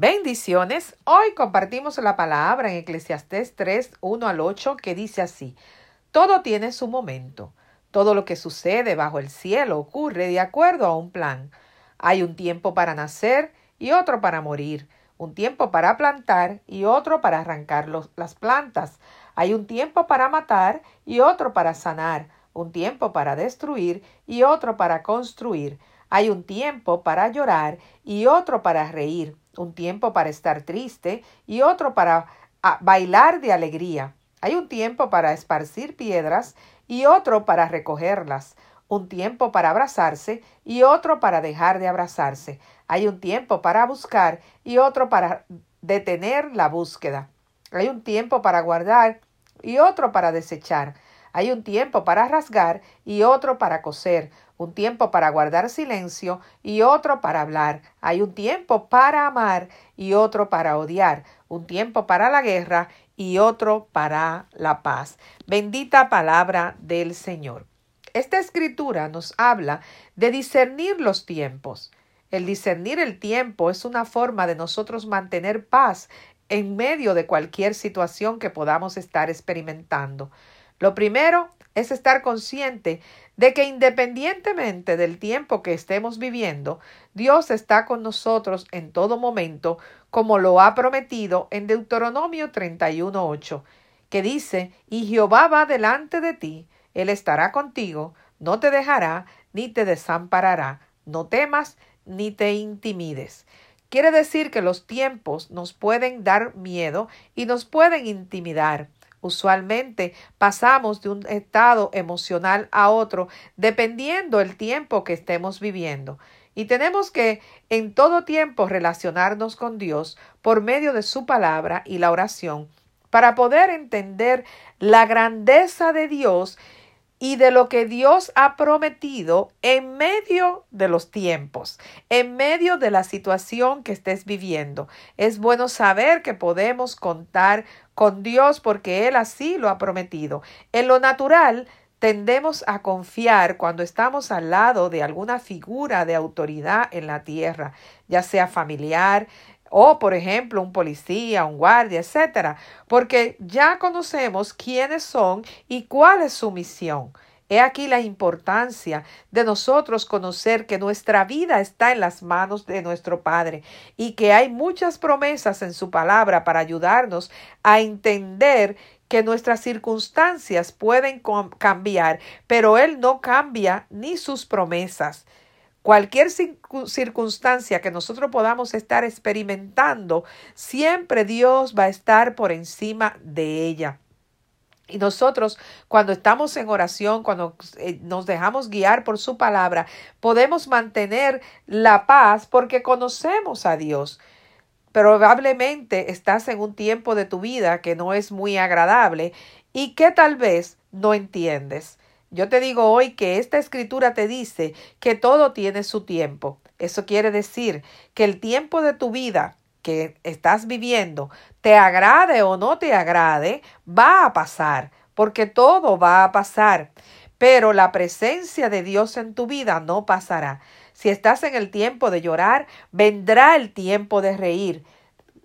Bendiciones. Hoy compartimos la palabra en Eclesiastés 3, 1 al 8, que dice así, Todo tiene su momento. Todo lo que sucede bajo el cielo ocurre de acuerdo a un plan. Hay un tiempo para nacer y otro para morir, un tiempo para plantar y otro para arrancar las plantas. Hay un tiempo para matar y otro para sanar, un tiempo para destruir y otro para construir. Hay un tiempo para llorar y otro para reír un tiempo para estar triste y otro para ah, bailar de alegría. Hay un tiempo para esparcir piedras y otro para recogerlas, un tiempo para abrazarse y otro para dejar de abrazarse. Hay un tiempo para buscar y otro para detener la búsqueda. Hay un tiempo para guardar y otro para desechar. Hay un tiempo para rasgar y otro para coser, un tiempo para guardar silencio y otro para hablar. Hay un tiempo para amar y otro para odiar, un tiempo para la guerra y otro para la paz. Bendita palabra del Señor. Esta escritura nos habla de discernir los tiempos. El discernir el tiempo es una forma de nosotros mantener paz en medio de cualquier situación que podamos estar experimentando. Lo primero es estar consciente de que independientemente del tiempo que estemos viviendo, Dios está con nosotros en todo momento, como lo ha prometido en Deuteronomio 31.8, que dice, y Jehová va delante de ti, Él estará contigo, no te dejará, ni te desamparará, no temas, ni te intimides. Quiere decir que los tiempos nos pueden dar miedo y nos pueden intimidar. Usualmente pasamos de un estado emocional a otro dependiendo el tiempo que estemos viviendo. Y tenemos que en todo tiempo relacionarnos con Dios por medio de su palabra y la oración para poder entender la grandeza de Dios y de lo que Dios ha prometido en medio de los tiempos, en medio de la situación que estés viviendo. Es bueno saber que podemos contar con Dios porque Él así lo ha prometido. En lo natural, tendemos a confiar cuando estamos al lado de alguna figura de autoridad en la tierra, ya sea familiar, o por ejemplo un policía, un guardia, etcétera, porque ya conocemos quiénes son y cuál es su misión. He aquí la importancia de nosotros conocer que nuestra vida está en las manos de nuestro Padre y que hay muchas promesas en su palabra para ayudarnos a entender que nuestras circunstancias pueden cambiar, pero Él no cambia ni sus promesas. Cualquier circunstancia que nosotros podamos estar experimentando, siempre Dios va a estar por encima de ella. Y nosotros, cuando estamos en oración, cuando eh, nos dejamos guiar por su palabra, podemos mantener la paz porque conocemos a Dios. Probablemente estás en un tiempo de tu vida que no es muy agradable y que tal vez no entiendes. Yo te digo hoy que esta escritura te dice que todo tiene su tiempo. Eso quiere decir que el tiempo de tu vida que estás viviendo, te agrade o no te agrade, va a pasar, porque todo va a pasar. Pero la presencia de Dios en tu vida no pasará. Si estás en el tiempo de llorar, vendrá el tiempo de reír.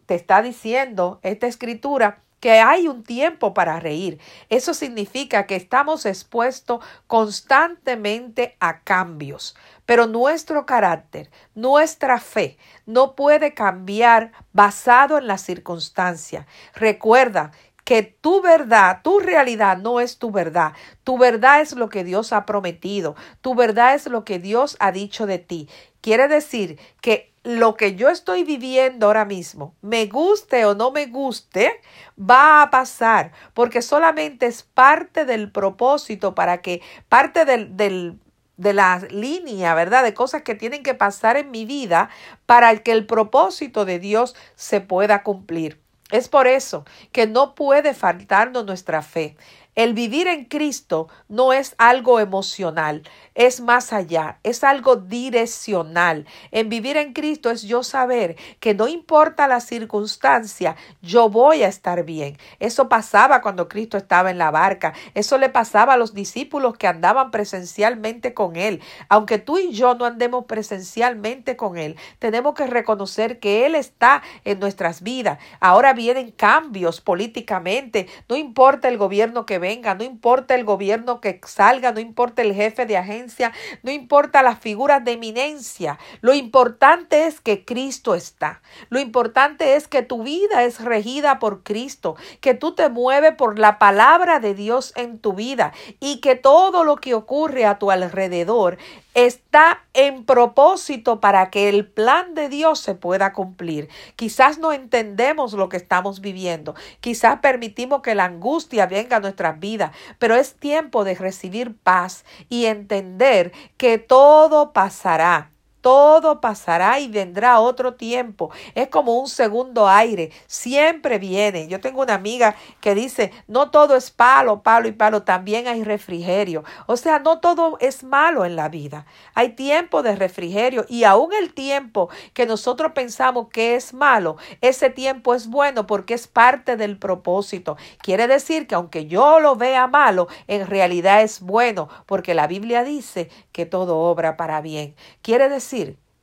Te está diciendo esta escritura que hay un tiempo para reír. Eso significa que estamos expuestos constantemente a cambios, pero nuestro carácter, nuestra fe no puede cambiar basado en la circunstancia. Recuerda que tu verdad, tu realidad no es tu verdad. Tu verdad es lo que Dios ha prometido. Tu verdad es lo que Dios ha dicho de ti. Quiere decir que lo que yo estoy viviendo ahora mismo, me guste o no me guste, va a pasar, porque solamente es parte del propósito para que, parte del, del, de la línea, ¿verdad? De cosas que tienen que pasar en mi vida para que el propósito de Dios se pueda cumplir. Es por eso que no puede faltarnos nuestra fe. El vivir en Cristo no es algo emocional, es más allá, es algo direccional. En vivir en Cristo es yo saber que no importa la circunstancia, yo voy a estar bien. Eso pasaba cuando Cristo estaba en la barca, eso le pasaba a los discípulos que andaban presencialmente con Él. Aunque tú y yo no andemos presencialmente con Él, tenemos que reconocer que Él está en nuestras vidas. Ahora vienen cambios políticamente, no importa el gobierno que venga, no importa el gobierno que salga, no importa el jefe de agencia, no importa las figuras de eminencia. Lo importante es que Cristo está. Lo importante es que tu vida es regida por Cristo, que tú te mueves por la palabra de Dios en tu vida y que todo lo que ocurre a tu alrededor está en propósito para que el plan de Dios se pueda cumplir. Quizás no entendemos lo que estamos viviendo, quizás permitimos que la angustia venga a nuestras vidas, pero es tiempo de recibir paz y entender que todo pasará todo pasará y vendrá otro tiempo. Es como un segundo aire, siempre viene. Yo tengo una amiga que dice, no todo es palo, palo y palo, también hay refrigerio. O sea, no todo es malo en la vida. Hay tiempo de refrigerio y aún el tiempo que nosotros pensamos que es malo, ese tiempo es bueno porque es parte del propósito. Quiere decir que aunque yo lo vea malo, en realidad es bueno porque la Biblia dice que todo obra para bien. Quiere decir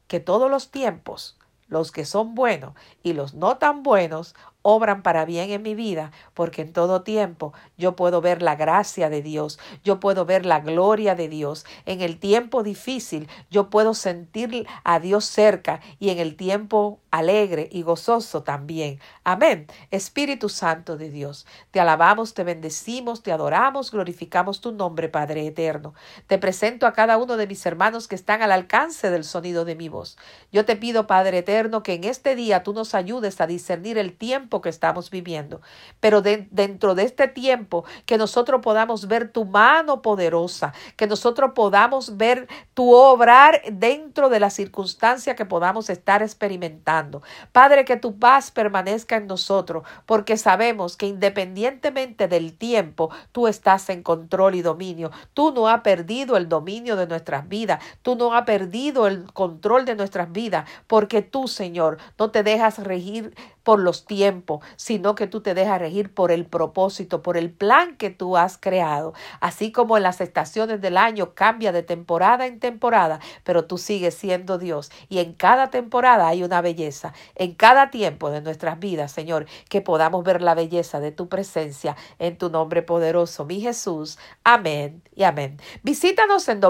que todos los tiempos, los que son buenos y los no tan buenos, obran para bien en mi vida, porque en todo tiempo yo puedo ver la gracia de Dios, yo puedo ver la gloria de Dios. En el tiempo difícil yo puedo sentir a Dios cerca y en el tiempo alegre y gozoso también. Amén. Espíritu Santo de Dios, te alabamos, te bendecimos, te adoramos, glorificamos tu nombre, Padre eterno. Te presento a cada uno de mis hermanos que están al alcance del sonido de mi voz. Yo te pido, Padre eterno, que en este día tú nos ayudes a discernir el tiempo que estamos viviendo. Pero dentro de este tiempo, que nosotros podamos ver tu mano poderosa, que nosotros podamos ver tu obrar dentro de la circunstancia que podamos estar experimentando. Padre, que tu paz permanezca en nosotros, porque sabemos que independientemente del tiempo, tú estás en control y dominio. Tú no has perdido el dominio de nuestras vidas. Tú no has perdido el control de nuestras vidas, porque tú, Señor, no te dejas regir por los tiempos, sino que tú te dejas regir por el propósito, por el plan que tú has creado. Así como en las estaciones del año cambia de temporada en temporada, pero tú sigues siendo Dios. Y en cada temporada hay una belleza. En cada tiempo de nuestras vidas, Señor, que podamos ver la belleza de tu presencia en tu nombre poderoso, mi Jesús. Amén y amén. Visítanos en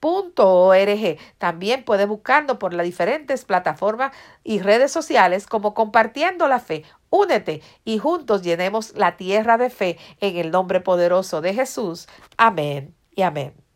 www.compartiendolafe.org. También puedes buscarnos por las diferentes plataformas y redes sociales como Compartiendo la Fe. Únete y juntos llenemos la tierra de fe en el nombre poderoso de Jesús. Amén y amén.